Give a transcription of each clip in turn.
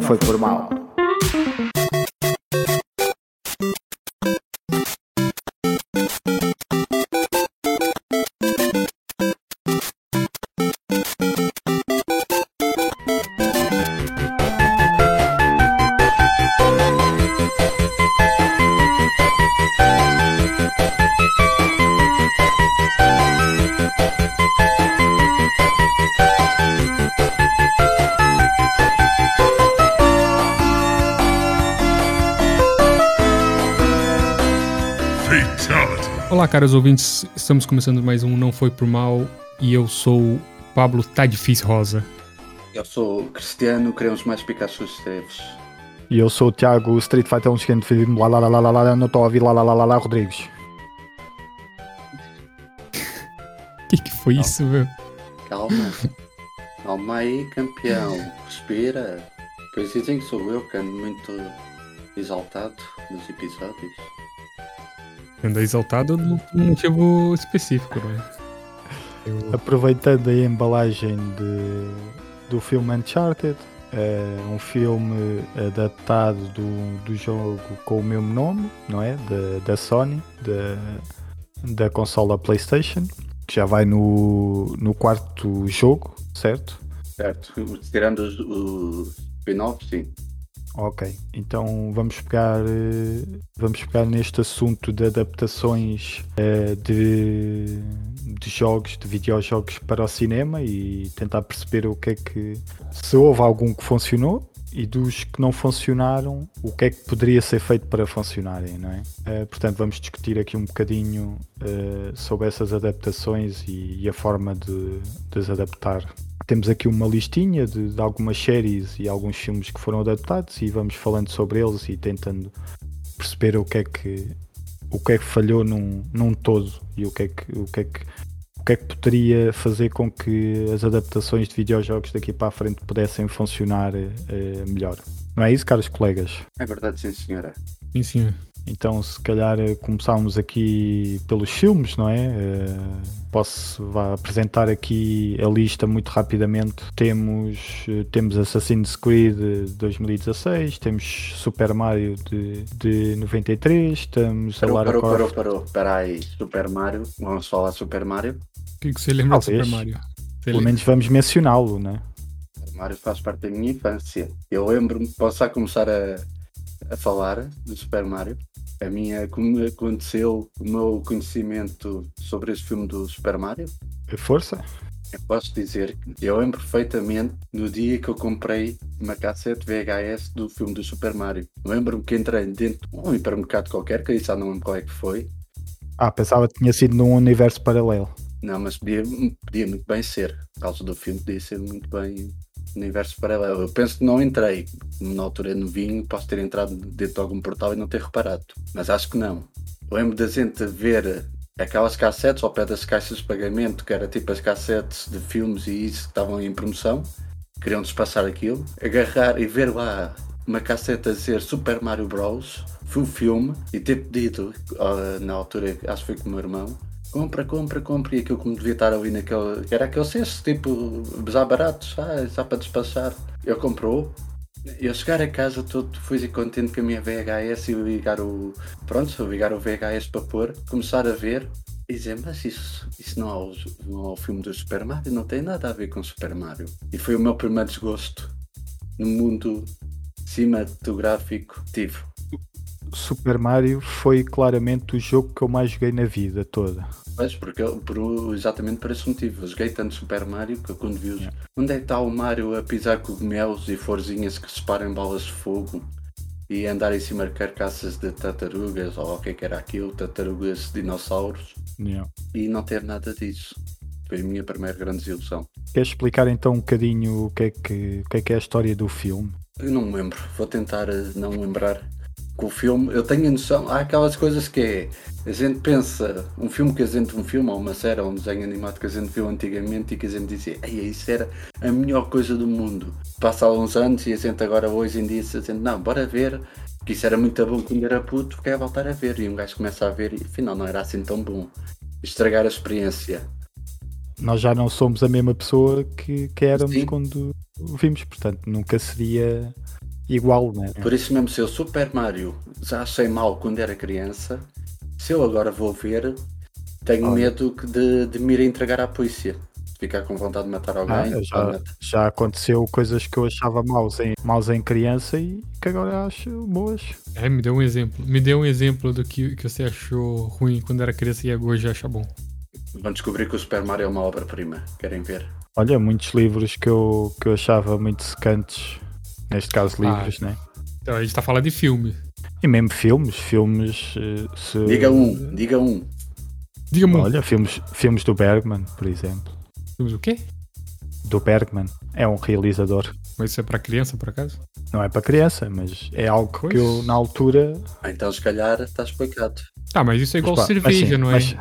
não foi por mal. Caros ouvintes, estamos começando mais um Não Foi Por Mal e eu sou Pablo Tá Difícil Rosa. Eu sou Cristiano, queremos mais Pikachu Esteves. E eu sou o Tiago Street Fighter 1 seguinte filme, lá lá lá lá lá lá, não estou a ouvir lá lá lá lá lá Rodrigues. que que foi Não. isso, meu? Calma. Calma aí, campeão. Respira. Pois dizem que sou eu que ando muito exaltado nos episódios. Anda exaltado por um motivo específico, né? Eu... Aproveitando a embalagem de, do filme Uncharted, é um filme adaptado do, do jogo com o mesmo nome, não é? Da, da Sony, da, da consola PlayStation, que já vai no, no quarto jogo, certo? Certo? Tirando os, os spin-offs, sim. Ok, então vamos pegar, eh, vamos pegar neste assunto de adaptações eh, de, de jogos, de videojogos para o cinema e tentar perceber o que é que se houve algum que funcionou e dos que não funcionaram, o que é que poderia ser feito para funcionarem, não é? Eh, portanto, vamos discutir aqui um bocadinho eh, sobre essas adaptações e, e a forma de, de as adaptar. Temos aqui uma listinha de, de algumas séries e alguns filmes que foram adaptados e vamos falando sobre eles e tentando perceber o que é que o que é que falhou num, num todo e o que é que o que é que que é que poderia fazer com que as adaptações de videojogos daqui para a frente pudessem funcionar eh, melhor. Não é isso, caros colegas? É verdade, sim, senhora. Sim, sim. Então, se calhar eh, começámos aqui pelos filmes, não é? Eh, Posso vá, apresentar aqui a lista muito rapidamente. Temos, temos Assassin's Creed de 2016, temos Super Mario de, de 93, temos a Parou, Lara parou, parou, Croft. parou. Espera aí. Super Mario. Vamos falar Super Mario. O que, que você lembra Talvez. Super Mario? Você Pelo menos vamos mencioná-lo, né? Super Mario faz parte da minha infância. Eu lembro-me, posso já começar a, a falar do Super Mario. A minha, como aconteceu o meu conhecimento sobre esse filme do Super Mario. Força? Eu posso dizer que eu lembro perfeitamente no dia que eu comprei uma cassete VHS do filme do Super Mario. Lembro-me que entrei dentro de um hipermercado qualquer, que aí já não lembro qual é que foi. Ah, pensava que tinha sido num universo paralelo. Não, mas podia, podia muito bem ser. Por causa do filme, podia ser muito bem universo paralelo. Eu penso que não entrei. Na altura no vinho, posso ter entrado dentro de algum portal e não ter reparado. Mas acho que não. Lembro da gente ver aquelas cassetes ao pé das caixas de pagamento, que era tipo as cassetes de filmes e isso que estavam em promoção. Queriam despassar aquilo. Agarrar e ver lá uma cassete a dizer Super Mario Bros. Foi o filme e ter pedido, ah, na altura, acho que foi com o meu irmão, compra, compra, compra. E aquilo que me devia estar ali naquele. Era aquele cesto, tipo, já baratos, ah, já para despachar. Ele comprou. Eu chegar a casa todo feliz e contente com a minha VHS e ligar o. Pronto, eu ligar o VHS para pôr, começar a ver e dizer, mas isso, isso não, é o, não é o filme do Super Mario, não tem nada a ver com Super Mario. E foi o meu primeiro desgosto no mundo cinematográfico tive. Super Mario foi claramente o jogo que eu mais joguei na vida toda. Pois, porque eu- por, exatamente por esse motivo. Eu joguei tanto Super Mario que quando vi os. Onde é que está o Mario a pisar cogumelos e florzinhas que separam bolas de fogo e andar em cima de carcaças de tartarugas ou o que é que era aquilo, tartarugas dinossauros e não ter nada disso. Foi a minha primeira grande desilusão. Queres explicar então um bocadinho o que é que, o que, é, que é a história do filme? Eu não me lembro, vou tentar eh, não lembrar. Com o filme, eu tenho a noção, há aquelas coisas que é, a gente pensa, um filme que a gente, um filme ou uma série ou um desenho animado que a gente viu antigamente e que a gente dizia, Ei, isso era a melhor coisa do mundo. Passa alguns anos e a gente agora hoje em dia a gente, não, bora ver, que isso era muito bom quando era puto, quer voltar a ver. E um gajo começa a ver e afinal não era assim tão bom. Estragar a experiência. Nós já não somos a mesma pessoa que, que éramos Sim. quando, vimos, portanto nunca seria igual, né? Por isso mesmo, se eu Super Mario já achei mal quando era criança, se eu agora vou ver, tenho Olha. medo de, de me ir entregar à polícia. Ficar com vontade de matar Ah, alguém. pá, já, já aconteceu coisas que eu achava maus em, maus em criança e que agora acho boas. É, me deu um exemplo. Me deu um exemplo do que, que você achou ruim quando era criança e agora já acha bom. Vão descobrir que o Super Mario é uma obra-prima. Querem ver? Olha, muitos livros que eu, que eu achava muito secantes, neste caso Ah. livros, né? Então, a gente tá falando de filme. E mesmo filmes, filmes. eh, se- Diga um, diga um. Diga-me, um. Olha, filmes, filmes do Bergman, por exemplo. filmes o quê? Do Bergman. É um realizador. Mas isso é pra criança, por acaso? Não é para criança, mas é algo Pois. que eu, na altura. Então, se calhar, está explicado. Ah, mas isso é igual Mas mas cerveja, sim, não é? Mas,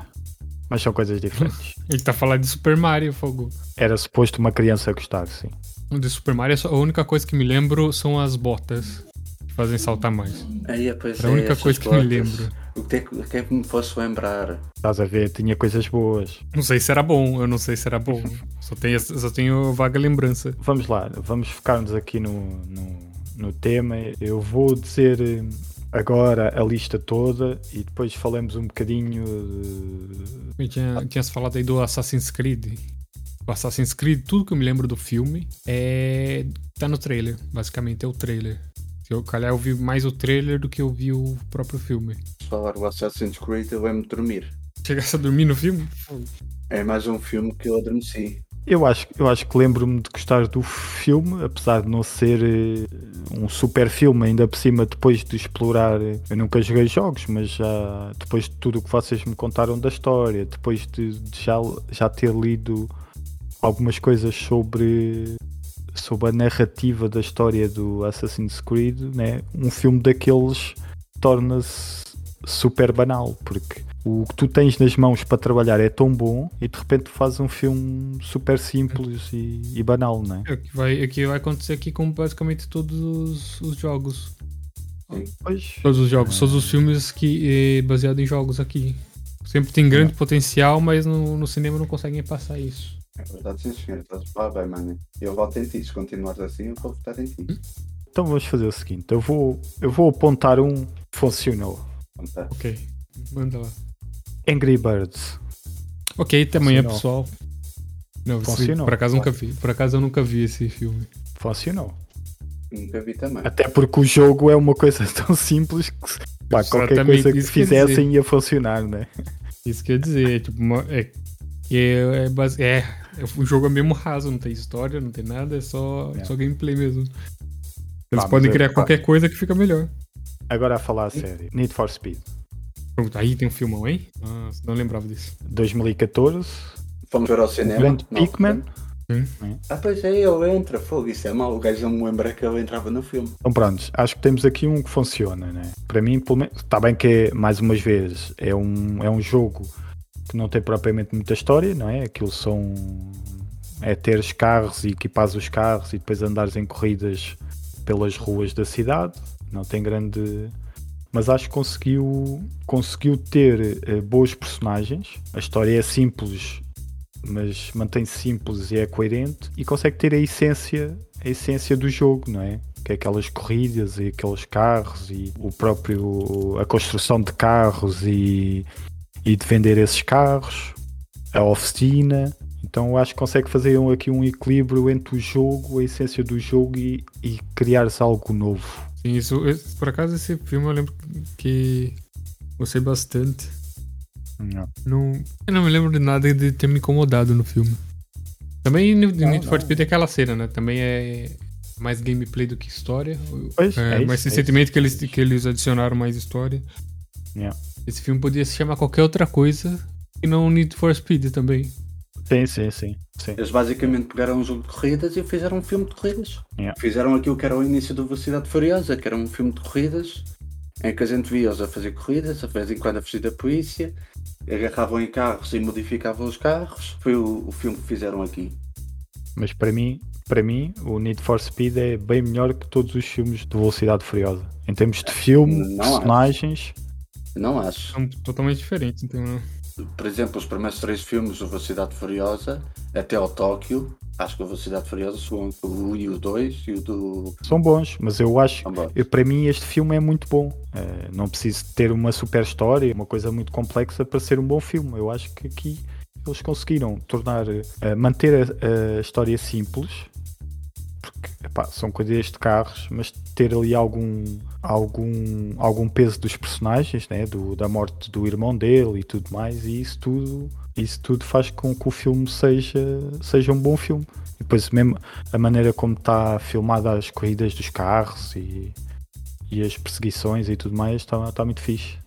mas são coisas diferentes. Gente tá falando de Super Mario, fogo. Era suposto uma criança gostar, sim. De Super Mario, só- a única coisa que me lembro são as botas. Que fazem saltar mais. Aí, pois Era a é, única essas coisa que me botas. lembro. O que é que, o que é que me fosse lembrar? Estás a ver? Tinha coisas boas. Não sei se era bom, eu não sei se era bom. Só tenho, só tenho vaga lembrança. Vamos lá, vamos focar-nos aqui no, no, no tema. Eu vou dizer eh, agora a lista toda e depois falamos um bocadinho. de- tinha, tinha se falado aí do Assassin's Creed. O Assassin's Creed, tudo que eu me lembro do filme é. tá no trailer. Basicamente é o trailer. Se eu calhar eu vi mais o trailer do que eu vi o próprio filme. Se falar do Assassin's Creed, eu de dormir. Chegasse a dormir no filme? É mais um filme que eu adormeci. Eu acho, eu acho que lembro-me de gostar do filme, apesar de não ser eh, um super filme, ainda por cima, depois de explorar. Eu nunca joguei jogos, mas já depois de tudo o que vocês me contaram da história, depois de, de já, já ter lido algumas coisas sobre, sobre a narrativa da história do Assassin's Creed, né? um filme daqueles torna-se super banal, porque o que tu tens nas mãos para trabalhar é tão bom e de repente tu fazes um filme super simples e, e banal, não é? É o que vai, é que vai acontecer aqui com basicamente todos os, os jogos. Pois, Todos os jogos, todos os filmes que é baseado em jogos aqui. Sempre tem grande potencial, mas no, no cinema não conseguem passar isso. É verdade, sim, senhor. Estás bem, mano. Eu voto em ti. Se continuares assim, eu vou votar em ti. então vamos fazer o seguinte: eu vou, eu vou apontar um que funcionou. Ok, manda lá. Angry Birds. Ok, até amanhã, Funcionou. pessoal. Não, Funcionou. por acaso nunca vi. Por acaso eu nunca vi esse filme. Funcionou. Nunca vi também. Até porque o jogo é uma coisa tão simples que pá, qualquer coisa que fizessem ia funcionar, né? Isso quer dizer, é tipo, uma, é, é, é, base- é, é, o jogo é mesmo raso, não tem história, não tem nada, é só, É. só gameplay mesmo. Eles podem é- criar qualquer coisa que fica melhor. Agora a falar a sério: Need for Speed. Pronto, aí tem um filmão, hein? Nossa, não lembrava disso. 2014. Fomos ver ao cinema. Grande Pikmin. Ah, pois é, ele entra. Fogo, isso é mau. O gajo não me lembra que ele entrava no filme. Então pronto, acho que temos aqui um que funciona, né? Para mim, pelo menos, está bem que é, mais umas vezes, é um, é um jogo que não tem propriamente muita história, não é? Aquilo são é teres carros e equipares os carros e depois andares em corridas pelas ruas da cidade, não tem grande mas acho que conseguiu conseguiu ter eh, boas personagens. A história é simples, mas mantém-se simples e é coerente e consegue ter a essência, a essência do jogo, não é? Que é aquelas corridas e aqueles carros e o próprio a construção de carros e, e de vender esses carros, a oficina. Então acho que consegue fazer um- aqui um equilíbrio entre o jogo, a essência do jogo e, e criar-se algo novo. Sim, isso, esse- por acaso esse filme eu lembro que gostei bastante. Não, eu não me lembro de nada de ter me incomodado no filme. Também no Não, Need for não. Speed é aquela cena, né? Também é mais gameplay do que história. Pois, É, é isso, mas é recentemente que eles, que eles adicionaram mais história. Yeah. Esse filme podia se chamar qualquer outra coisa e não Need for Speed também. Sim, sim, sim. sim. Eles basicamente pegaram um jogo de corridas e fizeram um filme de corridas. Yeah. Fizeram aquilo que era o início do Velocidade Furiosa, que era um filme de corridas, em que a gente via-os a fazer corridas, a vez em quando a fugir da polícia, agarravam em carros e modificavam os carros. Foi o, o filme que fizeram aqui. Mas para mim, para mim, o Need for Speed é bem melhor que todos os filmes de Velocidade Furiosa. Em termos de filme, Não acho. personagens, Não acho. São totalmente diferentes, então. Por exemplo, os primeiros três filmes do Velocidade Furiosa, até ao Tóquio, acho que o Velocidade Furiosa, o 1 e o 2 e o do. São bons, mas eu acho, São eu, para mim este filme é muito bom. Eh, não preciso ter uma super história, uma coisa muito complexa para ser um bom filme. Eu acho que aqui eles conseguiram tornar, eh, manter a, a história simples, porque epá, são coisas de carros, mas ter ali algum, algum, algum peso dos personagens, né? do, da morte do irmão dele e tudo mais, e isso tudo, isso tudo faz com que o filme seja, seja um bom filme. E depois mesmo a maneira como está filmada as corridas dos carros e, e as perseguições e tudo mais está tá muito fixe.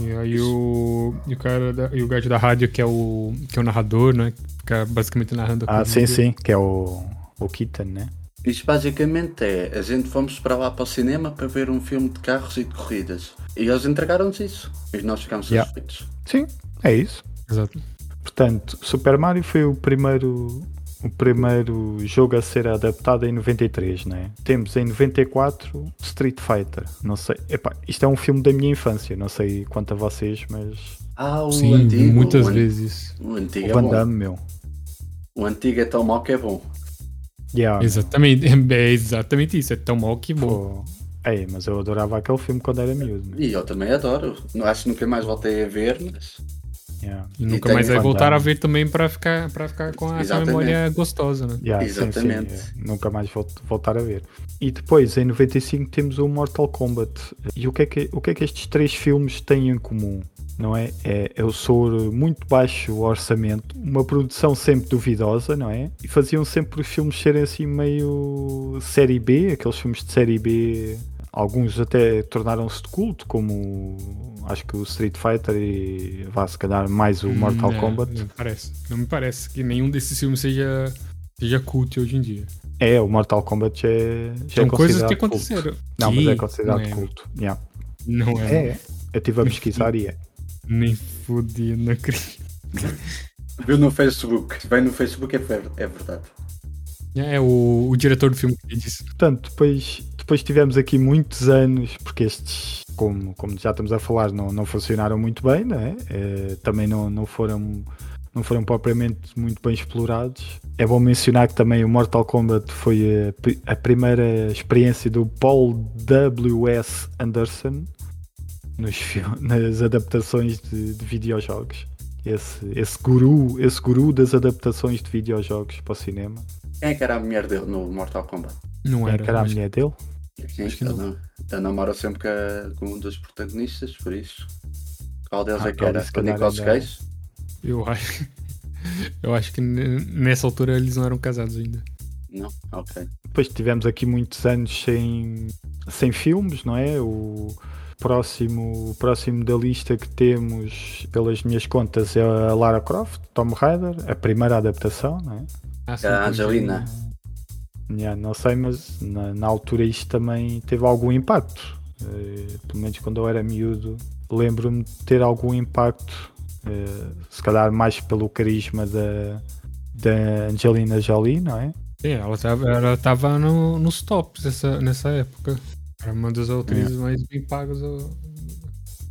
E aí o, e o cara da, e o gajo da rádio que é o que é o narrador, né? Fica basicamente narrando a Ah, sim, sim, que é o, o Keaton, né? Isto basicamente é, a gente fomos para lá para o cinema para ver um filme de carros e de corridas. E eles entregaram-nos isso. E nós ficámos Yeah. satisfeitos. Sim, é isso. Exato. Portanto, Super Mario foi o primeiro o primeiro jogo a ser adaptado em 93, né? Temos em 94 Street Fighter. Não sei, epá, isto é um filme da minha infância, não sei quanto a vocês, mas Ah, o Sim, antigo. muitas o, an- vezes. O antigo o é Van bom. Damme, meu. O antigo é tão mau que é bom. Yeah, Exatamente, é exatamente isso. É tão mal que bom. pô. Ei, mas eu adorava aquele filme quando era miúdo. meu. E eu também adoro. Não acho que nunca mais voltei a ver, mas. Yeah. E nunca tem mais vai voltar a ver também pra ficar, pra ficar com a, com a Exatamente. memória gostosa, né? Yeah, sim, sim, Exatamente. é. nunca mais volto, voltar a ver. E depois, em 95, temos o Mortal Kombat. E o que é que, o que, é que estes três filmes têm em comum? Não é? É, o sobre muito baixo orçamento, uma produção sempre duvidosa, não é? E faziam sempre os filmes serem assim meio série B, aqueles filmes de série B. Alguns até tornaram-se de culto, como acho que o Street Fighter e vá se calhar mais o Mortal Não, Kombat. Não me parece. Não me parece que nenhum desses filmes seja, seja cult hoje em dia. É, o Mortal Kombat é, já São é coisas que considerado culto. aconteceram. Não, mas é Que considerado não é. culto. Yeah. Não é. É, eu estive a pesquisar e é. Nem fodida, não acredito. Viu no Facebook. Se vem no Facebook é, ver- é verdade. É o, o diretor do filme que disse. Portanto, depois, depois tivemos aqui muitos anos, porque estes, como, como já estamos a falar, não, não funcionaram muito bem, não é? Eh, também não, não, foram, não foram propriamente muito bem explorados. É bom mencionar que também o Mortal Kombat foi a, a primeira experiência do Paul W.S. Anderson nos, nas adaptações de, de videojogos. Esse, esse, guru, esse guru das adaptações de videojogos para o cinema. Quem é que era a mulher dele no Mortal Kombat? Não Quem é era. que era a mulher dele? Sim, Acho que ele não. não- Ele namora sempre com, a- com um dos protagonistas, por isso. Qual deles Ah, é que era? O Nicolas ainda- Cage? Eu acho. Eu acho que nessa altura eles não eram casados ainda. Não? Ok. Depois tivemos aqui muitos anos sem, sem filmes, não é? O próximo, o próximo da lista que temos, pelas minhas contas, é a Lara Croft, Tomb Raider, a primeira adaptação, não é? Ah, sim, A é. Angelina. Yeah, não sei, mas na, na altura isto também teve algum impacto. Eh, pelo menos quando eu era miúdo, lembro-me de ter algum impacto, eh, se calhar mais pelo carisma da, da Angelina Jolie, não é? Sim, ela tava, ela tava no, nos tops essa, nessa época. Era uma das atrizes mais bem pagas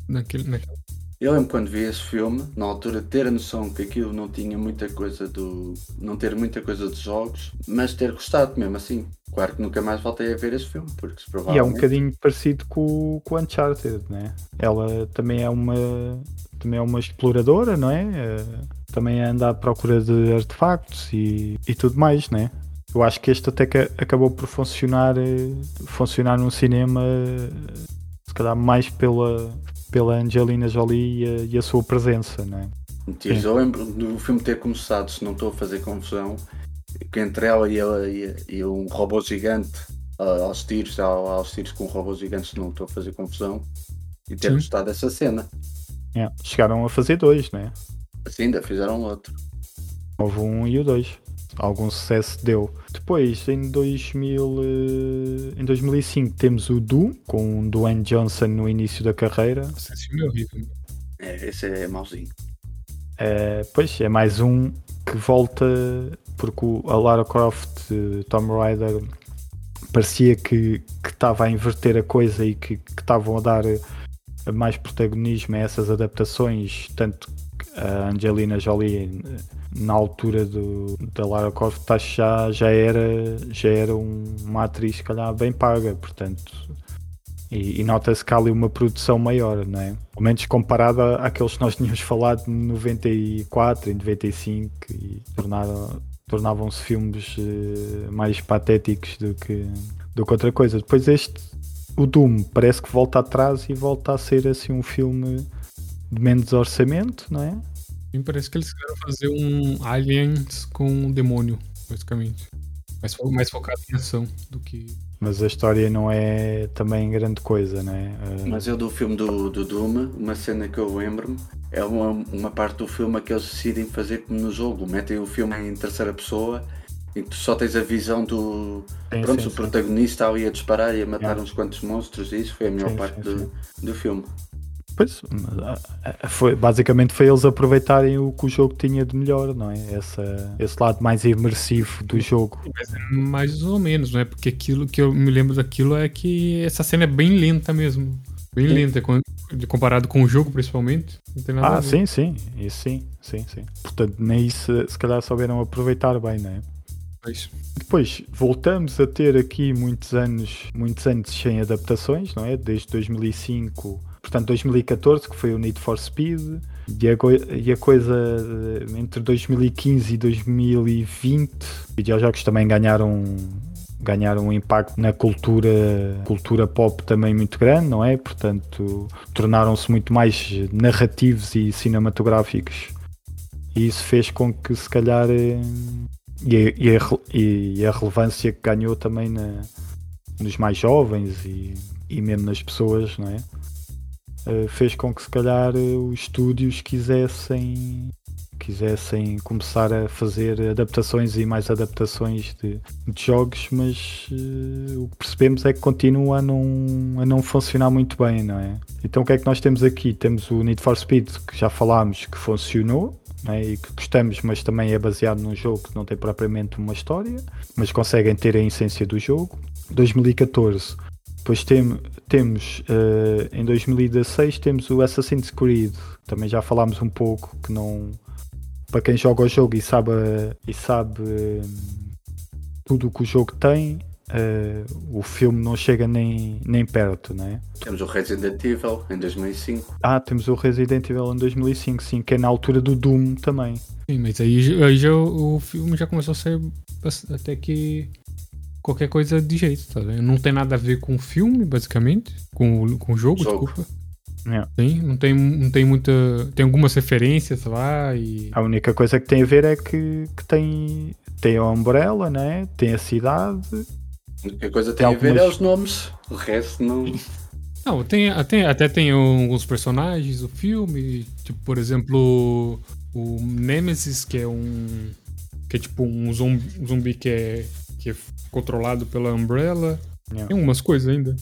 naquele, naquela. Eu lembro quando vi esse filme, na altura, ter a noção que aquilo não tinha muita coisa do. não ter muita coisa de jogos, mas ter gostado mesmo assim. Claro que nunca mais voltei a ver esse filme, porque se E é um provavelmente. bocadinho parecido com, com o Uncharted, né? Ela também é uma também é uma exploradora, não é? Eh, Também anda à procura de artefactos e, e tudo mais, né? Eu acho que este até que acabou por funcionar eh, funcionar no cinema eh, se calhar mais pela pela Angelina Jolie e a, e a sua presença, né? Mentiras. Eu lembro do filme ter começado, se não estou a fazer confusão, que entre ela e, ela, e, e um robô gigante aos tiros, ao- aos tiros com um robô gigante, se não estou a fazer confusão, e ter gostado dessa cena. Yeah. Chegaram a fazer dois, né? Assim ainda fizeram outro. Houve um e o dois. Algum sucesso deu. Depois, em, 2000, eh, em 2005, temos o Doom, com o Dwayne Johnson no início da carreira. É. É, esse é mauzinho. Eh, pois, é mais um que volta, porque a Lara Croft, eh, Tomb Raider, parecia que que estava a inverter a coisa e que que estavam a dar mais protagonismo a essas adaptações, tanto a Angelina Jolie na altura do, da Lara Croft já, já era, já era um, uma atriz se calhar bem paga, portanto e, e nota-se que há ali uma produção maior, não é? Pelo menos comparada àqueles que nós tínhamos falado em 94, em 95 e tornaram, tornavam-se filmes uh, mais patéticos do que, do que outra coisa. Depois este, o Doom, parece que volta atrás e volta a ser assim um filme menos orçamento, não é? Sim, parece que eles querem fazer um Aliens com um demônio, basicamente. Mais, mais focado em ação do que mas a história não é também grande coisa, não é? Uh... Mas eu do filme do, do Doom, uma cena que eu lembro-me, é uma, uma parte do filme que eles decidem fazer como no jogo, metem o filme em terceira pessoa e tu só tens a visão do sim, pronto, sim, o protagonista ali a disparar e a matar uns quantos monstros e isso foi a melhor sim, parte do, do filme. Pois, foi, basicamente foi eles aproveitarem o que o jogo tinha de melhor, não é? Essa, esse lado mais imersivo do jogo. Mais ou menos, não é? Porque aquilo que eu me lembro daquilo é que essa cena é bem lenta mesmo. Bem sim. lenta, comparado com o jogo, principalmente. Ah, sim, sim. Isso sim, sim, sim. Portanto, nem isso se calhar souberam aproveitar bem, não é? Pois. Depois voltamos a ter aqui muitos anos, muitos anos sem adaptações, não é? Desde 2005 portanto 2014, que foi o Need for Speed, e a, coisa eh, entre 2015 e 2020, videojogos também ganharam ganharam um impacto na cultura cultura pop também muito grande, não é? Portanto, tornaram-se muito mais narrativos e cinematográficos. E isso fez com que se calhar eh, e a, e a, e a relevância que ganhou também na, nos mais jovens e, e mesmo nas pessoas, não é? Uh, fez com que se calhar eh, os estúdios quisessem quisessem começar a fazer adaptações e mais adaptações de, de jogos, mas uh, o que percebemos é que continua a não, a não funcionar muito bem, não é? Então o que é que nós temos aqui? Temos o Need for Speed, que já falámos que funcionou, é? e que gostamos, mas também é baseado num jogo que não tem propriamente uma história, mas conseguem ter a essência do jogo. 2014 depois tem, temos uh, em 2016 temos o Assassin's Creed, também já falámos um pouco que não para quem joga o jogo e sabe e sabe uh, tudo o que o jogo tem, uh, o filme não chega nem, nem perto, não é? Temos o Resident Evil em 2005. Ah, temos o Resident Evil em 2005, sim, que é na altura do Doom também. Sim, mas aí, aí já, o filme já começou a ser até que qualquer coisa de jeito, tá vendo? Não tem nada a ver com o filme, basicamente, com, com o jogo, jogo. desculpa. É. Sim, não tem, não tem muita. Tem algumas referências lá e. A única coisa que tem a ver é que, que tem, tem a Umbrella, né? tem a cidade. A única coisa que tem, tem a ver é os nomes, o resto não. Não, tem, tem, até tem alguns personagens do filme, tipo, por exemplo, o Nemesis, que é um. que é tipo um zumbi, um zumbi que é que é controlado pela Umbrella. Yeah. Tem umas coisas ainda.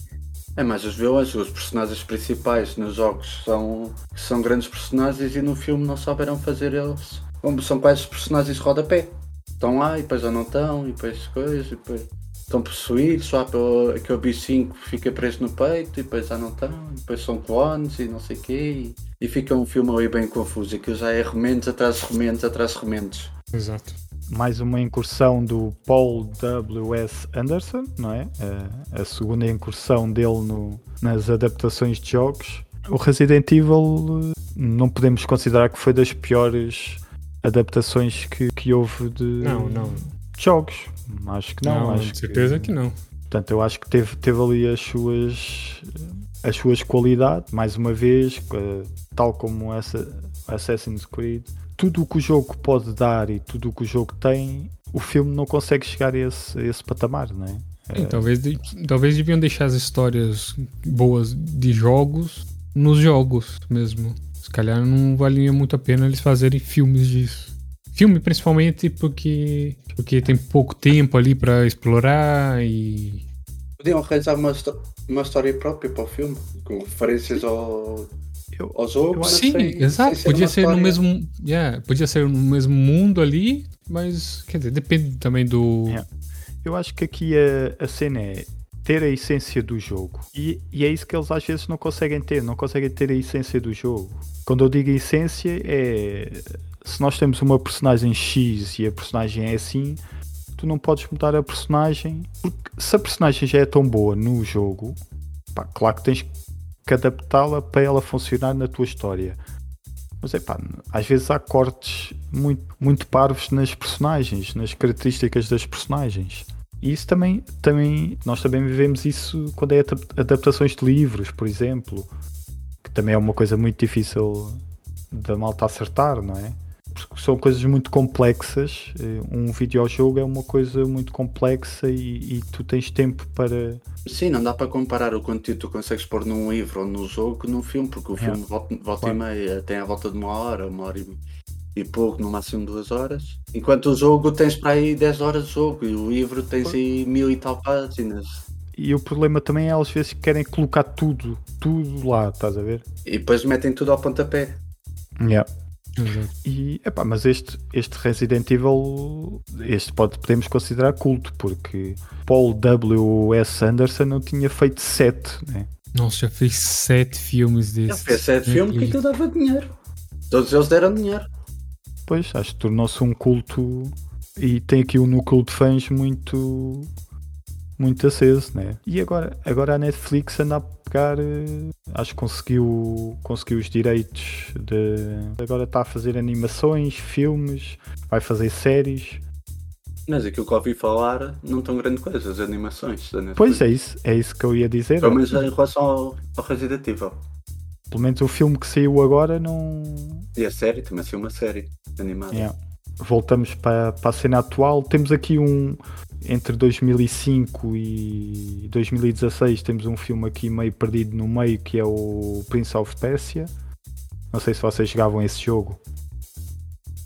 É, mas os vilões, os personagens principais nos jogos são, são grandes personagens e no filme não souberam fazer eles. São quase personagens de rodapé. Estão lá e depois já não estão, e depois coisas, e depois estão possuídos, só aquele bichinho que fica preso no peito, e depois já não estão, e depois são clones e não sei o quê. E, e fica um filme aí bem confuso, aquilo já é remendos atrás de remendos atrás de remendos. Exato mais uma incursão do Paul W.S. Anderson, não é? A, a segunda incursão dele no, nas adaptações de jogos. O Resident Evil não podemos considerar que foi das piores adaptações que, que houve de, não, não. jogos. Acho que não. não acho certeza que, que não. Portanto, eu acho que teve, teve ali as suas as suas qualidades, mais uma vez, tal como essa Assassin's Creed, tudo o que o jogo pode dar e tudo o que o jogo tem, o filme não consegue chegar a esse, a esse patamar, não é? Sim, talvez, talvez deviam deixar as histórias boas de jogos nos jogos mesmo. Se calhar não valia muito a pena eles fazerem filmes disso. Filme principalmente porque, porque tem pouco tempo ali para explorar e. Podiam realizar uma, uma história própria para o filme, com referências ao, eu, ao jogo. Sim, sem, exato. Sem podia ser, ser no mesmo. Yeah, podia ser no mesmo mundo ali, mas quer dizer, depende também do. Yeah. Eu acho que aqui a, a cena é. ter a essência do jogo. E, e, é isso que eles às vezes não conseguem ter, não conseguem ter a essência do jogo. Quando eu digo essência, é se nós temos uma personagem X e a personagem é assim, tu não podes mudar a personagem, porque se a personagem já é tão boa no jogo, pá, claro que tens que adaptá-la para ela funcionar na tua história. Mas é pá, às vezes há cortes muito, muito parvos nas personagens, nas características das personagens. E isso também, também, nós também vivemos isso quando é adaptações de livros, por exemplo, que também é uma coisa muito difícil da malta acertar, não é? São coisas muito complexas. Eh, um videojogo é uma coisa muito complexa e, e, tu tens tempo para. Sim, não dá para comparar o conteúdo que tu consegues pôr num livro ou num jogo num filme, porque o filme volta, volta claro. e meia tem a volta de uma hora, uma hora e e pouco, no máximo duas horas. Enquanto o jogo tens para aí 10 horas de jogo e o livro tens aí mil e tal páginas. E o problema também é às vezes que querem colocar tudo, tudo lá, estás a ver? E depois metem tudo ao pontapé. Yeah. E, epá, mas este, este Resident Evil, este pode, podemos considerar culto, porque Paul W.S. Anderson não tinha feito sete, né? Nossa, já fez sete filmes desses. Já fez sete filmes que aquilo dava dinheiro. Todos eles deram dinheiro pois, acho que tornou-se um culto e tem aqui um núcleo de fãs muito muito aceso, né? E agora, agora a Netflix anda a pegar, eh, acho que conseguiu, conseguiu os direitos de. Agora está a fazer animações, filmes, vai fazer séries. Mas aquilo que ouvi falar não tão grande coisa, as animações da Netflix. Pois é isso, é isso que eu ia dizer. Pelo menos em relação ao, ao Resident Evil. Pelo menos o filme que saiu agora não. E a série, também saiu uma série animada. Yeah. Voltamos para, para a cena atual. Temos aqui um. Entre 2005 e 2016 temos um filme aqui meio perdido no meio que é o Prince of Persia. Não sei se vocês jogavam esse jogo.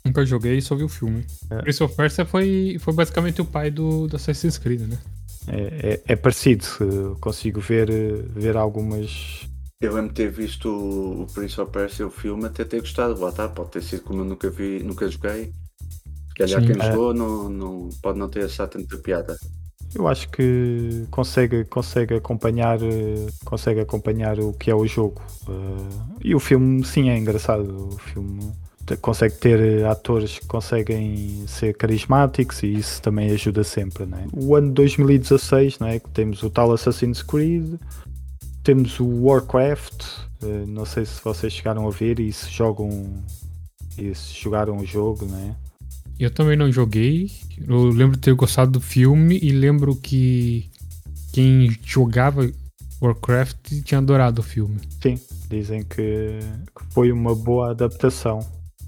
Nunca joguei, só vi o filme. É. Prince of Persia foi, foi basicamente o pai do, do Assassin's Creed, né? É, é, é parecido, consigo ver, ver algumas eu lembro de ter visto o Prince of Persia, o filme, até ter gostado. Lá tá, pode ter sido como eu nunca vi, nunca joguei. Se calhar Sim, quem é. jogou não, não, pode não ter achado tanta piada. Eu acho que consegue, consegue, acompanhar, consegue acompanhar o que é o jogo. Uh, e o filme, sim, é engraçado. O filme consegue ter atores que conseguem ser carismáticos e isso também ajuda sempre. Né? O ano 2016, né, que temos o tal Assassin's Creed, temos o Warcraft, não sei se vocês chegaram a ver e se jogam e se jogaram o jogo, né? Eu também não joguei. Eu lembro de ter gostado do filme e lembro que quem jogava Warcraft tinha adorado o filme. Sim, dizem que, que foi uma boa adaptação.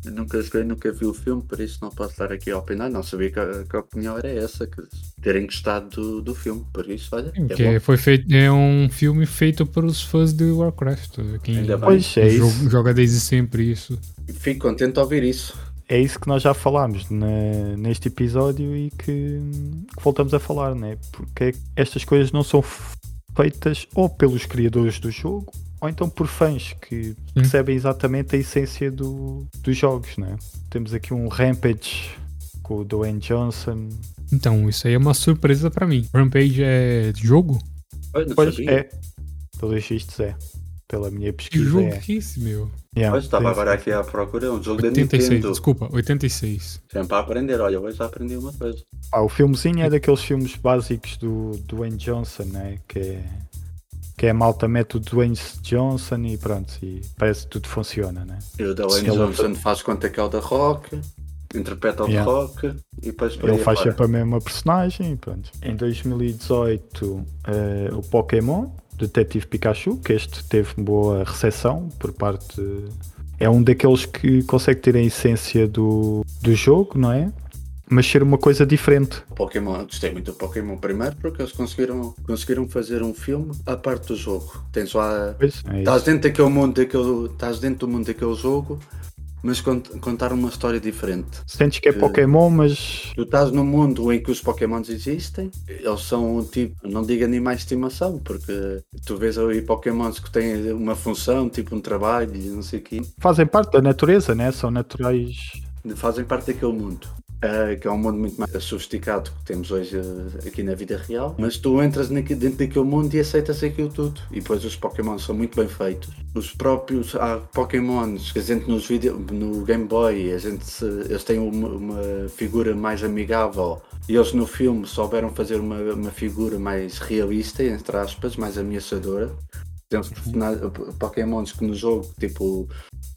Eu nunca joguei, nunca vi o filme, por isso não posso estar aqui a opinar. Não sabia que a, que a opinião era essa, que terem gostado do, do filme. Por isso, olha. É foi feito, é um filme feito para os fãs de Warcraft. Quem Ainda bem. É joga, joga desde sempre isso. Fico contente de ouvir isso. É isso que nós já falámos na, neste episódio e que, que voltamos a falar, né? Porque estas coisas não são feitas ou pelos criadores do jogo ou então por fãs que percebem exatamente a essência do, dos jogos, né? Temos aqui um Rampage com o Dwayne Johnson. Então, isso aí é uma surpresa para mim. Rampage é jogo? Pois é. Pelos vistos é. Pela minha pesquisa. Que jogo é. que é esse, meu? Yeah, pois estava agora aqui à procura, um jogo 86, da Nintendo. Desculpa, 86. Sempre a aprender, olha, hoje já aprendi uma coisa. Ah, o filmezinho é daqueles filmes básicos do Dwayne Johnson, né? Que é que é a malta mete o Dwayne Johnson e pronto, e parece que tudo funciona, né? E o Dwayne Johnson faz conta que é o da Rock, interpreta o yeah. Rock e depois Ele faz sempre a mesma personagem e pronto. Em 2018 uh, eh, o Pokémon, Detetive Pikachu, que este teve boa recepção por parte. É um daqueles que consegue ter a essência do, do jogo, não é? mas ser uma coisa diferente. Pokémon, gostei muito do Pokémon primeiro porque eles conseguiram, conseguiram fazer um filme à parte do jogo. Tens lá. Pois, é estás dentro daquele mundo daquele. Estás dentro do mundo daquele jogo, mas contar uma história diferente. Sentes que é que Pokémon, mas. Tu estás num mundo em que os Pokémons existem, eles são um tipo, não digo animais de estimação, porque tu vês aí Pokémons que têm uma função, tipo um trabalho não sei o quê. Fazem parte da natureza, né? São naturais fazem parte daquele mundo. Uh, que é um mundo muito mais sofisticado que temos hoje uh, aqui na vida real, mas tu entras dentro daquele mundo e aceitas aquilo tudo. E depois os Pokémon são muito bem feitos. Os próprios há Pokémons que a gente nos vídeos no Game Boy, a gente, eles têm uma, uma, figura mais amigável. E eles no filme souberam fazer uma, uma figura mais realista, entre aspas, mais ameaçadora. Temos Pokémons que no jogo, tipo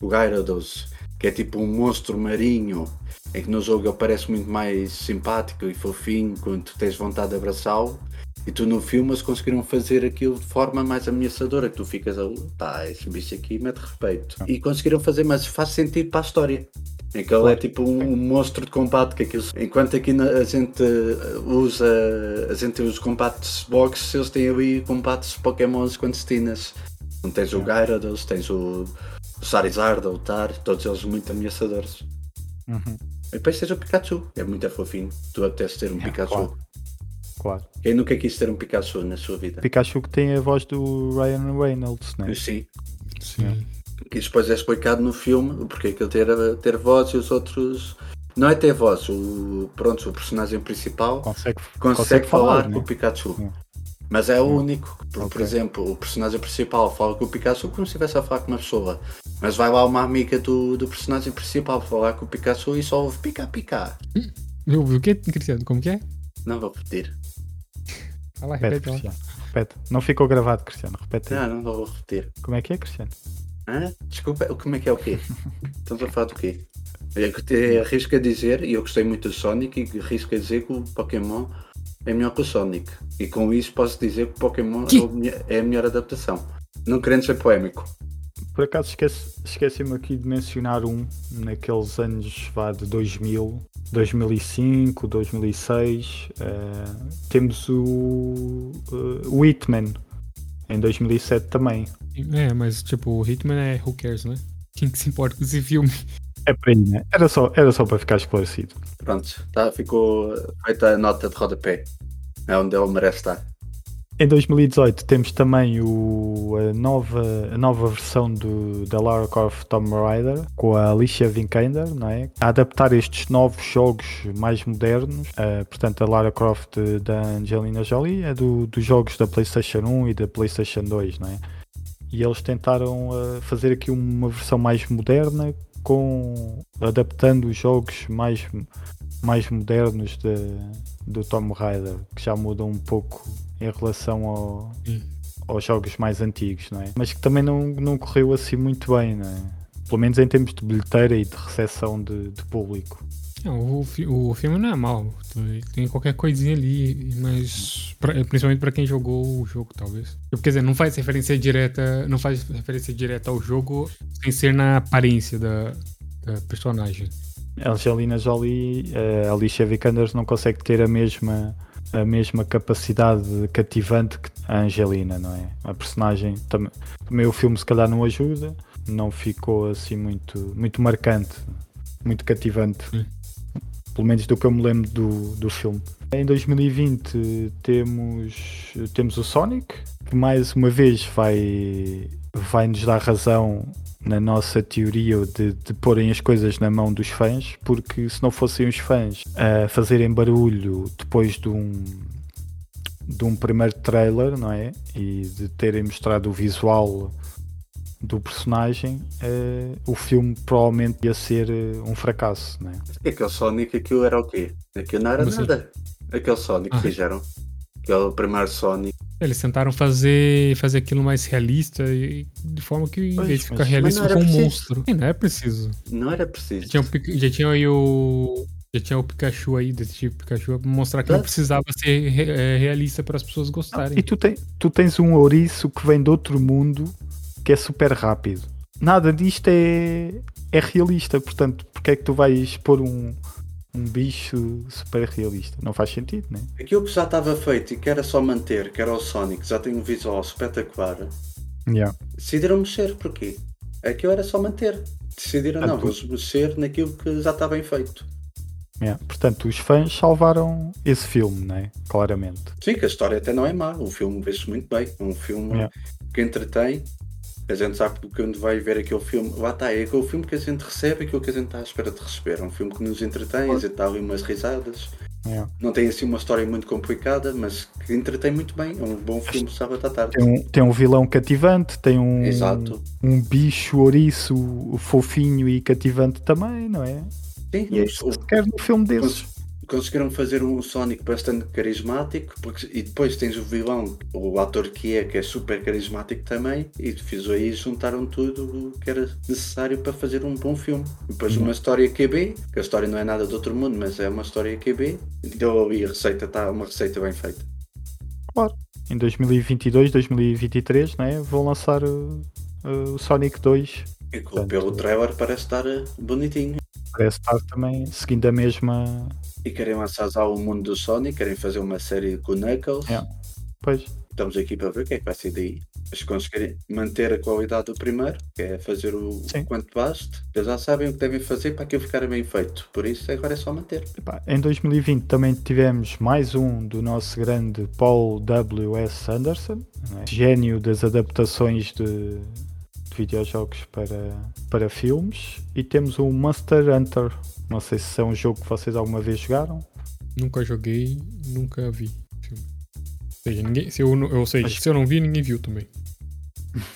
o Gyarados, que é tipo um monstro marinho, em que no jogo ele parece muito mais simpático e fofinho quando tu tens vontade de abraçá-lo. E tu no filme eles conseguiram fazer aquilo de forma mais ameaçadora, que tu ficas a pá, esse bicho aqui mete respeito. E conseguiram fazer, mas faz sentido para a história. Em que ele é tipo um, monstro de combate, que aquilo, enquanto aqui a gente usa a gente usa combates box, eles têm ali combates pokémons clandestinas. Não tens o Gyarados, tens o, o Charizard, o Tar, todos eles muito ameaçadores. Uhum. E depois tens o Pikachu, é muito fofinho. Tu apetece ter um é, Pikachu. Claro. claro. Quem nunca quis ter um Pikachu na sua vida? Pikachu que tem a voz do Ryan Reynolds, né? Sim. Sim. Que isso depois é explicado no filme, porque é que ele ter, ter voz e os outros. Não é ter voz, o, pronto, o personagem principal consegue, consegue, consegue falar, falar com o Pikachu. Sim. Mas é o único. Por, okay. por, exemplo, o personagem principal fala com o Pikachu como se estivesse a falar com uma pessoa. Mas vai lá uma amiga do, do personagem principal falar com o Pikachu e só ouve pica pica. Eu ouvi o quê, Cristiano? Como que é? Não vou repetir. Fala, repete, repete, repete. Não ficou gravado, Cristiano. Repete. Não, não vou repetir. Como é que é, Cristiano? Hã? Desculpa, como é que é o quê? Estamos a falar do quê? Eu arrisco a dizer, e eu gostei muito do Sonic, e arrisco a dizer que o Pokémon é melhor que o Sonic. E com isso posso dizer que o Pokémon é a melhor adaptação. Não querendo ser poémico. Por acaso esqueci-me esqueci aqui de mencionar um naqueles anos vá, de 2000, 2005, 2006. Uh, temos o, uh, o Hitman em 2007 também. É, mas tipo, o Hitman é who cares, né? Quem que se importa com esse filme? É aí, né? Era só, era só para ficar esclarecido. Pronto, tá, ficou feita a nota de rodapé. É onde ele merece estar. Em 2018 temos também o, a, nova, a nova versão do, da Lara Croft Tomb Raider com a Alicia Vikander, não é? A adaptar estes novos jogos mais modernos. Uh, portanto, a Lara Croft da Angelina Jolie é do, dos jogos da PlayStation 1 e da PlayStation 2, não é? E eles tentaram uh, fazer aqui uma versão mais moderna com adaptando os jogos mais, mais modernos de, do Tomb Raider, que já mudam um pouco em relação ao, aos jogos mais antigos, não é? Mas que também não, não correu assim muito bem, não é? Pelo menos em termos de bilheteira e de recepção de, de público. Não, o, o filme não é mau. Tem qualquer coisinha ali, mas pra, principalmente para quem jogou o jogo, talvez. Quer dizer, não faz referência direta, não faz referência direta ao jogo sem ser na aparência da, da personagem. Angelina Jolie, a Alicia Vikander não consegue ter a mesma a mesma capacidade cativante que a Angelina, não é? A personagem também, também o filme se calhar não ajuda, não ficou assim muito muito marcante, muito cativante. Sim pelo menos do que eu me lembro do, do filme. Em 2020 temos, temos o Sonic, que mais uma vez vai, vai nos dar razão na nossa teoria de, de porem as coisas na mão dos fãs, porque se não fossem os fãs a fazerem barulho depois de um, de um primeiro trailer, não é? E de terem mostrado o visual do personagem, uh, o filme provavelmente ia ser uh, um fracasso. Né? Aquele Sonic, aquilo era o quê? Aquilo não era Mas nada. Aquele Sonic ah. que fizeram. Aquele primeiro Sonic. Eles tentaram fazer, fazer aquilo mais realista e de forma que em vez de ficar realista ficou um monstro. E não é preciso. Não era preciso. Já tinha, já tinha aí o. Já tinha o Pikachu aí, desse tipo Pikachu, pra mostrar que não precisava ser re, é, realista para as pessoas gostarem. e tu, tem, tu tens um ouriço que vem de outro mundo que é super rápido. Nada disto é, é realista, portanto, porque é que tu vais pôr um, um bicho super realista? Não faz sentido, né? Aquilo que já estava feito e que era só manter, que era o Sonic, já tem um visual espetacular. Yeah. Decidiram mexer, porquê? Aquilo era só manter. Decidiram, ah, não, vamos mexer naquilo que já está bem feito. Yeah. Portanto, os fãs salvaram esse filme, né? Claramente. Sim, que a história até não é má. O filme vê-se muito bem. Um filme yeah. que entretém A gente sabe que quando vai ver aquele filme, lá está, é aquele filme que a gente recebe, aquilo que a gente está à espera de receber. É um filme que nos entretém, a gente dá ali umas risadas. É. Não tem assim uma história muito complicada, mas que entretém muito bem. É um bom filme sábado à tarde. Tem um, tem um vilão cativante, tem um, Exato. um bicho ouriço fofinho e cativante também, não é? Sim, E é o- isso que se quer no filme desses. Cons- conseguiram fazer um Sonic bastante carismático porque, e depois tens o vilão, o ator que é, que é super carismático também, e fiz aí juntaram tudo o que era necessário para fazer um bom filme. Depois uma história QB, que a história não é nada do outro mundo, mas é uma história QB, deu ali a receita, está uma receita bem feita. Claro. Em 2022, 2023, né, vão lançar uh, uh, o Sonic 2. E pelo trailer parece estar eh, bonitinho. Parece estar também seguindo a mesma. E querem lançar já o mundo do Sonic, querem fazer uma série com o Knuckles. Pois, Estamos aqui para ver o que é que vai ser daí. Mas se conseguirem manter a qualidade do primeiro, que é fazer o Sim. quanto baste, eles já sabem o que devem fazer para aquilo ficar bem feito. Por isso agora é só manter. epá, em 2020 também tivemos mais um do nosso grande Paul W.S. Anderson, é? gênio das adaptações de videojogos para, para filmes. E temos o Monster Hunter. Não sei se é um jogo que vocês alguma vez jogaram. Nunca joguei, nunca vi filme. Ou seja, ninguém, se, eu, não- ou seja, Mas- se eu não vi, ninguém viu também.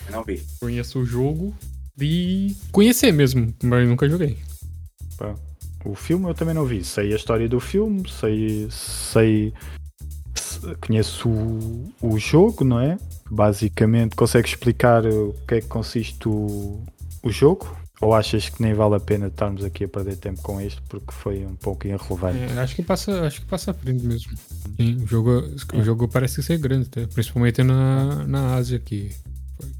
Eu não vi. Conheço o jogo de conhecer mesmo, mas nunca joguei. Pá, O filme eu também não vi. Sei a história do filme, sei. sei se- conheço o, o jogo, não é? Basicamente, consegue explicar o que é que consiste o, o jogo? Ou achas que nem vale a pena estarmos aqui a perder tempo com isto porque foi um pouco irrelevante? É, acho que passa, acho que passa à frente mesmo. Sim, o jogo, o jogo parece ser grande, até, principalmente na, na Ásia que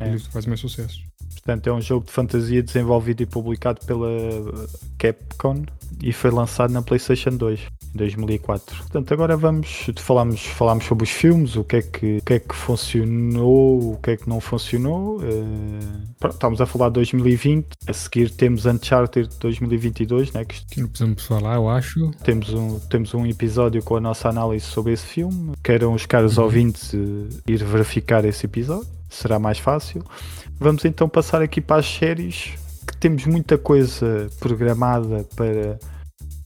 É. faz mais sucesso. Portanto, é um jogo de fantasia desenvolvido e publicado pela Capcom e foi lançado na PlayStation 2 em 2004. Portanto, agora vamos falarmos, falarmos sobre os filmes, o que é que, o que, é que funcionou, o que é que não funcionou. Eh, pronto, estamos a falar de 2020, a seguir temos Uncharted 2022, né, que Que não precisamos falar, eu acho. temos um, temos um episódio com a nossa análise sobre esse filme. Queiram os caros ouvintes eh, ir verificar esse episódio, será mais fácil. Vamos então passar aqui para as séries, que temos muita coisa programada para,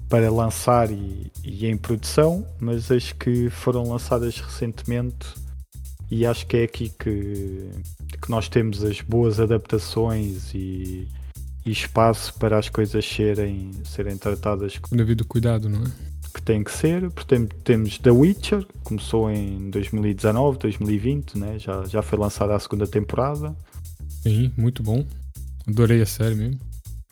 para lançar e, e em produção, mas as que foram lançadas recentemente. E acho que é aqui que, que nós temos as boas adaptações e, e espaço para as coisas serem, serem tratadas Com devido cuidado, não é? que tem que ser. Portanto, temos The Witcher, começou em 2019, 2020, né? já, já foi lançada a segunda temporada. Sim, muito bom. Adorei a série mesmo.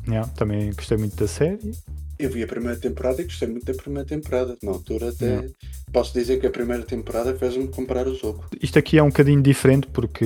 Yeah, também gostei muito da série. Eu vi a primeira temporada e gostei muito da primeira temporada. Na altura até Não. posso dizer que a primeira temporada fez-me comprar o jogo. Isto aqui é um bocadinho diferente porque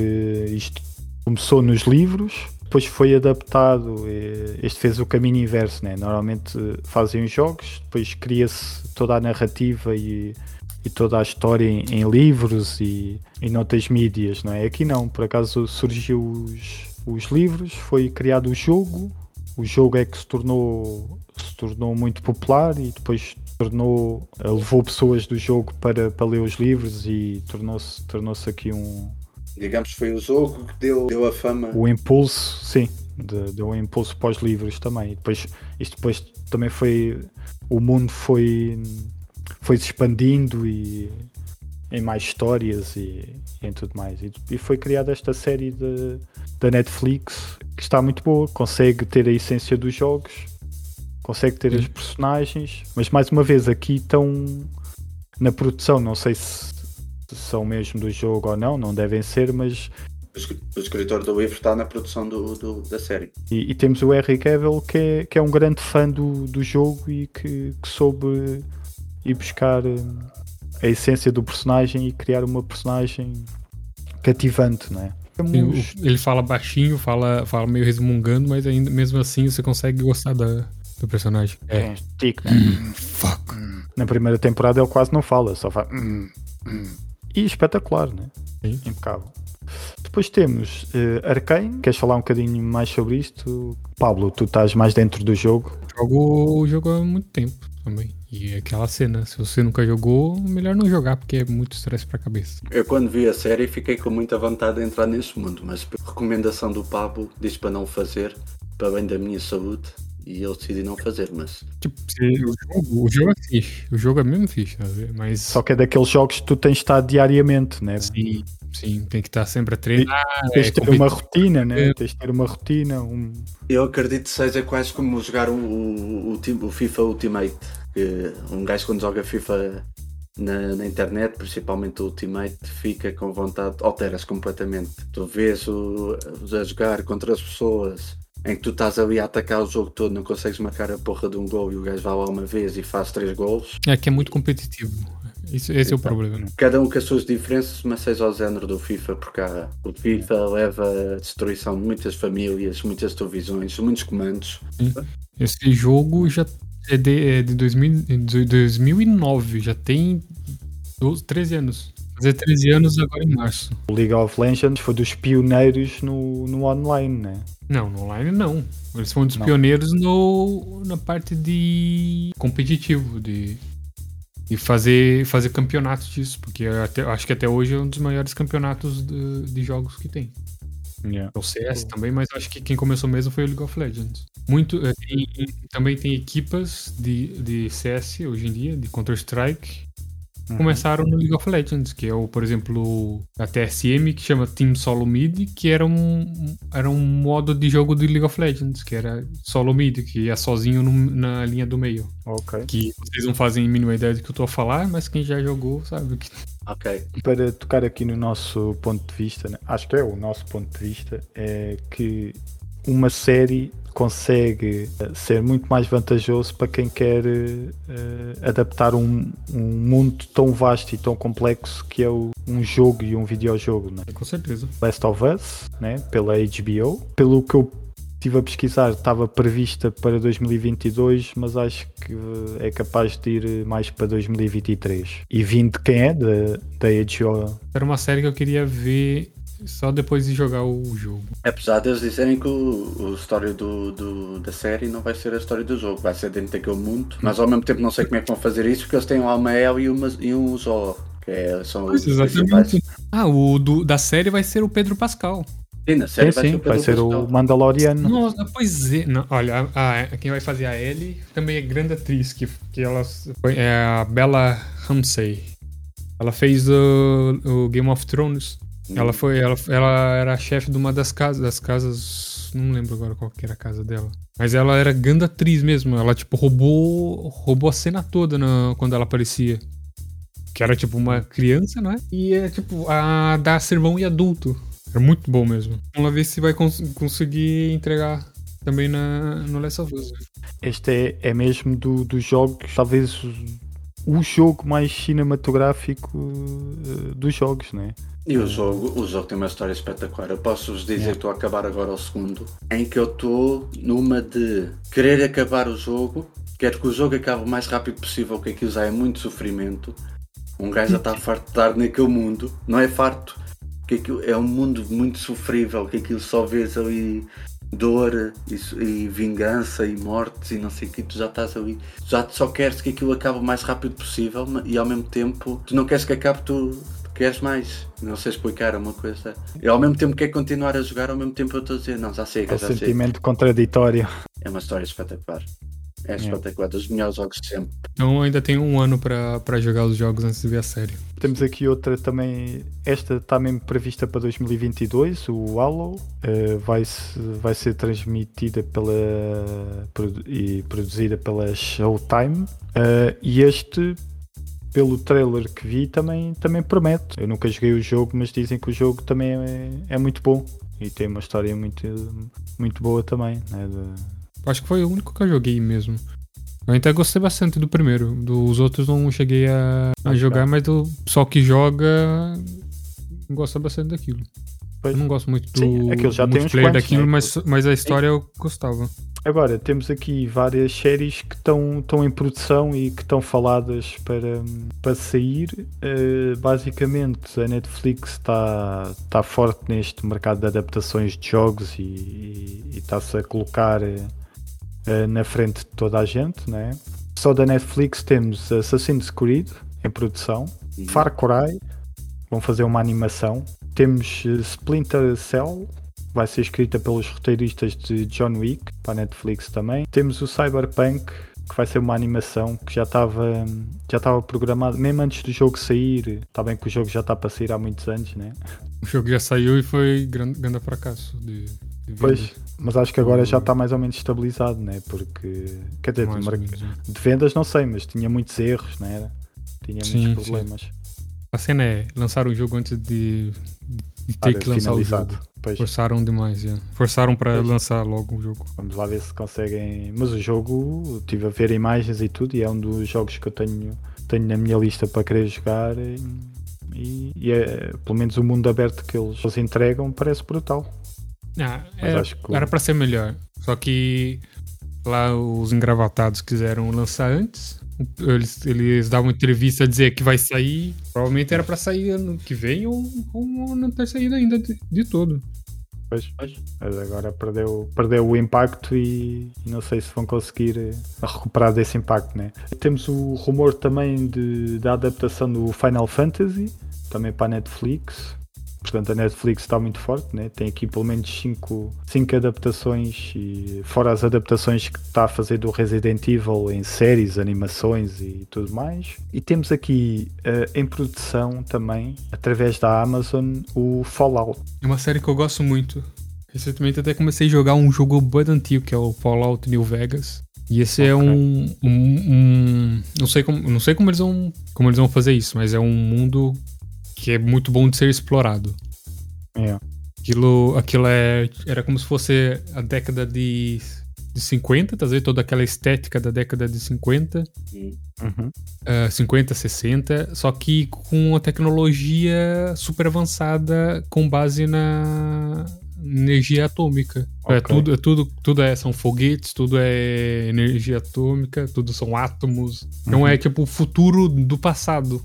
isto começou nos livros, depois foi adaptado. e Este fez o caminho inverso, né? Normalmente fazem os jogos, depois cria-se toda a narrativa e, e toda a história em, em livros e, e noutras mídias, não é? Aqui não, por acaso surgiu os, os livros, foi criado o jogo, o jogo é que se tornou, se tornou muito popular e depois tornou, eh, levou pessoas do jogo para, para ler os livros e tornou-se tornou aqui um Digamos que foi o jogo que deu, deu a fama. o impulso, sim, de- deu um impulso para os livros também. E depois, isto depois também foi o mundo foi foi se expandindo e em mais histórias e, e em tudo mais. E, e foi criada esta série de, da Netflix que está muito boa, consegue ter a essência dos jogos, consegue ter as personagens, mas mais uma vez aqui estão na produção, não sei se, são mesmo do jogo ou não, não devem ser, mas o escritor do livro está na produção do, do- da série. E, e temos o Henry Cavill que é, que é um grande fã do, do jogo e que, que soube ir buscar eh, a essência do personagem e criar uma personagem cativante, é? Temos- o- ele fala baixinho, fala, fala meio resmungando, mas ainda mesmo assim você consegue gostar da, do personagem. É, tico, né? Fuck. Na primeira temporada ele quase não fala, só fala. "Hum, hum." E espetacular, né? Sim. Impecável. Depois temos eh, Arcane, queres falar um bocadinho mais sobre isto? Pablo, tu estás mais dentro do jogo. Jogo o jogo há muito tempo também. E aquela cena, se você nunca jogou, melhor não jogar, porque é muito estresse pra cabeça. Eu quando vi a série fiquei com muita vontade de entrar nesse mundo, mas por recomendação do Pablo disse para não fazer, para bem da minha saúde, e eu decidi não fazer, mas. Tipo, o jogo, o jogo é fixe. O jogo é mesmo fixe, mas. Só que é daqueles jogos que tu tens de estar diariamente, né? Sim, sim, tem que estar sempre a treinar. Tens de é, ter uma rotina, né? Tens de ter uma rotina. Um... Eu acredito que seja quase como jogar o, o, o, o FIFA Ultimate. Que um gajo quando joga FIFA na, na, internet, principalmente o Ultimate, fica com vontade, alteras completamente. Tu vês o, a jogar contra as pessoas em que tu estás ali a atacar o jogo todo, não consegues marcar a porra de um gol e o gajo vai lá uma vez e faz três gols. É que é muito competitivo. Isso, esse então, é o problema. Cada um com as suas diferenças, mas seja ao género do FIFA, porque há, o FIFA leva a destruição de muitas famílias, muitas televisões, muitos comandos. Esse jogo já é de, é de 2000, 2009, já tem 12, 13 anos. Fazer 13 anos agora em março. O League of Legends foi dos pioneiros no, no online, né? Não, no online não. Eles foram dos não. pioneiros no, na parte de competitivo, de, de fazer, fazer campeonatos disso, porque até, acho que até hoje é um dos maiores campeonatos de, de jogos que tem. Yeah. O CS também, mas acho que quem começou mesmo foi o League of Legends. Muito, eh, tem, também tem equipas de, de CS hoje em dia, de Counter-Strike, Uhum. começaram no League of Legends, que é o, por exemplo, a TSM, que chama Team Solo Mid, que era um, era um modo de jogo de League of Legends, que era solo mid, que ia sozinho no, na linha do meio. Ok. Que vocês não fazem a mínima ideia do que eu estou a falar, mas quem já jogou sabe que. Ok. Para tocar aqui no nosso ponto de vista, né? acho que é o nosso ponto de vista, é que uma série consegue eh, ser muito mais vantajoso para quem quer uh, adaptar um, um, mundo tão vasto e tão complexo que é o, um jogo e um videojogo. Né? Com certeza. Last of Us, né? pela HBO. Pelo que eu estive a pesquisar, estava prevista para 2022, mas acho que é capaz de ir mais para 2023. E vindo de quem é? Da, da HBO. Era uma série que eu queria ver só depois de jogar o jogo. Apesar de eles dizerem que o, o história do, do, da série não vai ser a história do jogo, vai ser dentro daquele mundo, mas ao mesmo tempo não sei como é que vão fazer isso, porque eles têm um Almael e, uma, e um Zor, que é, são pois, os exatamente. Ah, o do, da série vai ser o Pedro Pascal. Sim, na série sim, vai, sim, ser, o vai ser o Mandaloriano. Nossa, pois é. Não, olha, a, a, quem vai fazer a Ellie também é grande atriz, que, que ela é a Bella Ramsey. Ela fez o, o Game of Thrones. Ela foi, ela, ela era chefe de uma das casas, das casas, não lembro agora qual que era a casa dela. Mas ela era grande atriz mesmo, ela tipo roubou, roubou a cena toda na, quando ela aparecia. Que era tipo uma criança, né? E é tipo a dar sermão e adulto. Era muito bom mesmo. Vamos lá ver se vai cons conseguir entregar também na, no Last of Us. Este é, é mesmo dos do jogos, talvez o jogo mais cinematográfico uh, dos jogos, né? E o jogo, o jogo tem uma história espetacular. Eu posso vos dizer que estou a acabar agora o segundo, em que eu estou numa de querer acabar o jogo, quero que o jogo acabe o mais rápido possível, que aquilo já é muito sofrimento. Um gajo já está farto de estar naquele mundo, não é farto, que aquilo é um mundo muito sofrível, que aquilo só vês ali dor e, e, vingança e mortes e não sei o que, tu já estás ali, já só queres que aquilo acabe o mais rápido possível e ao mesmo tempo tu não queres que acabe, tu queres mais. Não sei explicar uma coisa. E ao mesmo tempo quer continuar a jogar, ao mesmo tempo eu estou a dizer, não, já sei, é já um sentimento contraditório. É uma história espetacular. É espetacular, dos melhores jogos de sempre. Então ainda tem um ano para jogar os jogos antes de ver a série. Temos aqui outra também, esta está mesmo prevista para 2022, o Halo, uh, vai, vai ser transmitida pela e produzida pela Showtime. Uh, e este, pelo trailer que vi, também, também promete. Eu nunca joguei o jogo, mas dizem que o jogo também é, é muito bom e tem uma história muito, muito boa também. Né, de, Acho que foi o único que eu joguei mesmo. Eu até gostei bastante do primeiro. Dos outros não cheguei a, a jogar, mas do pessoal que joga gosta bastante daquilo. Pois. Eu não gosto muito do Sim, já multiplayer quantos, daquilo, né? mas, mas a história eu gostava. Agora, temos aqui várias séries que estão, estão em produção e que estão faladas para, para sair. Uh, basicamente, a Netflix está, está forte neste mercado de adaptações de jogos e, e, e está-se a colocar uh, na frente de toda a gente, né? Só da Netflix temos Assassin's Creed em produção. Far Cry, vão fazer uma animação. Temos Splinter Cell, vai ser escrita pelos roteiristas de John Wick, para a Netflix também. Temos o Cyberpunk, que vai ser uma animação que já estava já estava programado, mesmo antes do jogo sair. Está bem que o jogo já está para sair há muitos anos, né? O jogo já saiu e foi grande, grande fracasso de, de. Pois, mas acho que agora já está mais ou menos estabilizado, né? Porque, quer dizer, de, mar- né? de vendas não sei, mas tinha muitos erros, não era? Tinha Sim, muitos sim. problemas. A cena é lançar o jogo antes de, de Ah, ter de que lançar o jogo. Pois, Forçaram demais, já. Forçaram para lançar logo o jogo. vamos lá ver se conseguem. Mas o jogo, estive a ver imagens e tudo, e é um dos jogos que eu tenho, tenho na minha lista para querer jogar. E, e é, pelo menos o mundo aberto que eles, eles entregam parece brutal. Ah, era, que era para ser melhor. Só que lá os engravatados quiseram lançar antes. Eles, eles davam entrevista a dizer que vai sair. Provavelmente era para sair ano que vem ou, ou não ter saído ainda de, de todo. Pois, Pois. mas agora perdeu, perdeu o impacto e, não sei se vão conseguir eh, recuperar desse impacto, né? Temos o rumor também de, da adaptação do Final Fantasy, também para a Netflix. Portanto, a Netflix está muito forte, né? tem aqui pelo menos 5 cinco adaptações, e fora as adaptações que está a fazer do Resident Evil em séries, animações e tudo mais. E temos aqui eh, em produção também, através da Amazon, o Fallout. É uma série que eu gosto muito. Recentemente até comecei a jogar um jogo bem antigo, que é o Fallout New Vegas. E esse é Ok. um, um, um- não sei como, não sei como eles vão, como eles vão fazer isso, mas é um mundo que é muito bom de ser explorado. É. Aquilo, aquilo é, era como se fosse a década de, de 50, tá vendo? Toda aquela estética da década de 50, Hum. Uhum. ah, 50, 60, só que com uma tecnologia super avançada com base na energia atômica. É, Ok. tudo, é tudo, tudo é, são foguetes, tudo é energia atômica, tudo são átomos. Não Uhum. é tipo o futuro do passado.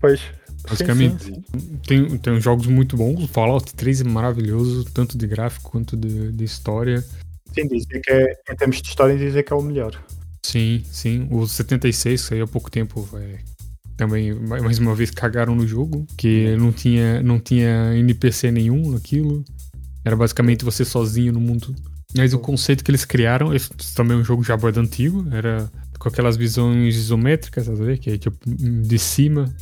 Pois. Basicamente. Sim, sim, sim. Tem, tem jogos muito bons. O Fallout 3 é maravilhoso, tanto de gráfico quanto de, de história. Sim, dizer que é, em termos de história, dizer que é o melhor. Sim, sim. O 76, que saiu há pouco tempo, é, também, ma- mais uma vez, cagaram no jogo, que não tinha, não tinha NPC nenhum naquilo. Era basicamente você sozinho no mundo. Mas o conceito que eles criaram, esse também é um jogo já bem antigo, era com aquelas visões isométricas, vendo? que é tipo de cima.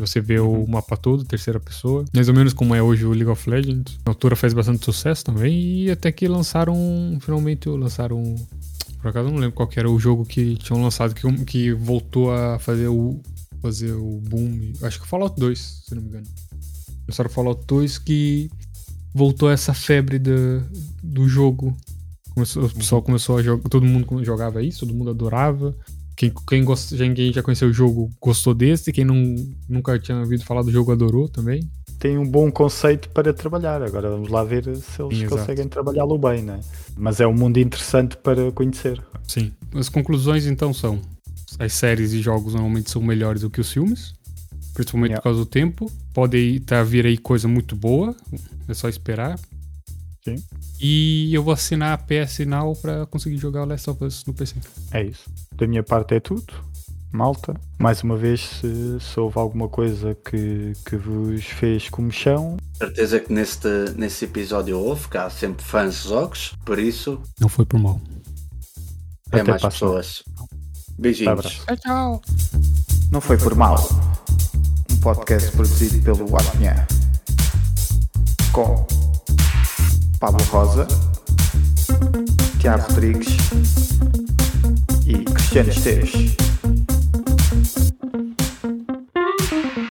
Você vê o mapa todo, terceira pessoa. Mais ou menos como é hoje o League of Legends. A autora fez bastante sucesso também. E até que lançaram. Finalmente lançaram. Por acaso eu não lembro qual que era o jogo que tinham lançado que, que voltou a fazer o. Fazer o boom. Acho que Fallout 2, se não me engano. Lançaram Fallout 2 que voltou essa febre do, do jogo. Começou, o pessoal começou a jogar. Todo mundo jogava isso, todo mundo adorava. Quem, quem, gost, quem já conheceu o jogo gostou desse, quem não, nunca tinha ouvido falar do jogo adorou também. Tem um bom conceito para trabalhar. Agora vamos lá ver se eles Sim, conseguem trabalhá-lo bem, né? Mas é um mundo interessante para conhecer. Sim. As conclusões então são: as séries e jogos normalmente são melhores do que os filmes, principalmente Yeah. por causa do tempo. Pode tá, vir aí coisa muito boa, é só esperar. Sim. E eu vou assinar a PS Now para conseguir jogar o Last of Us no PC. É isso. Da minha parte é tudo. Malta, mais uma vez, se, se houve alguma coisa que, que vos fez comichão, Certeza que neste, nesse episódio houve, que há sempre fãs de jogos, por isso Não foi por mal. é Até mais semana. pessoas. Beijinhos. Tchau, tchau. não foi por mal. Um podcast produzido pelo Apinha. Com Pablo Rosa, Tiago Rodrigues e Cristiano Esteves.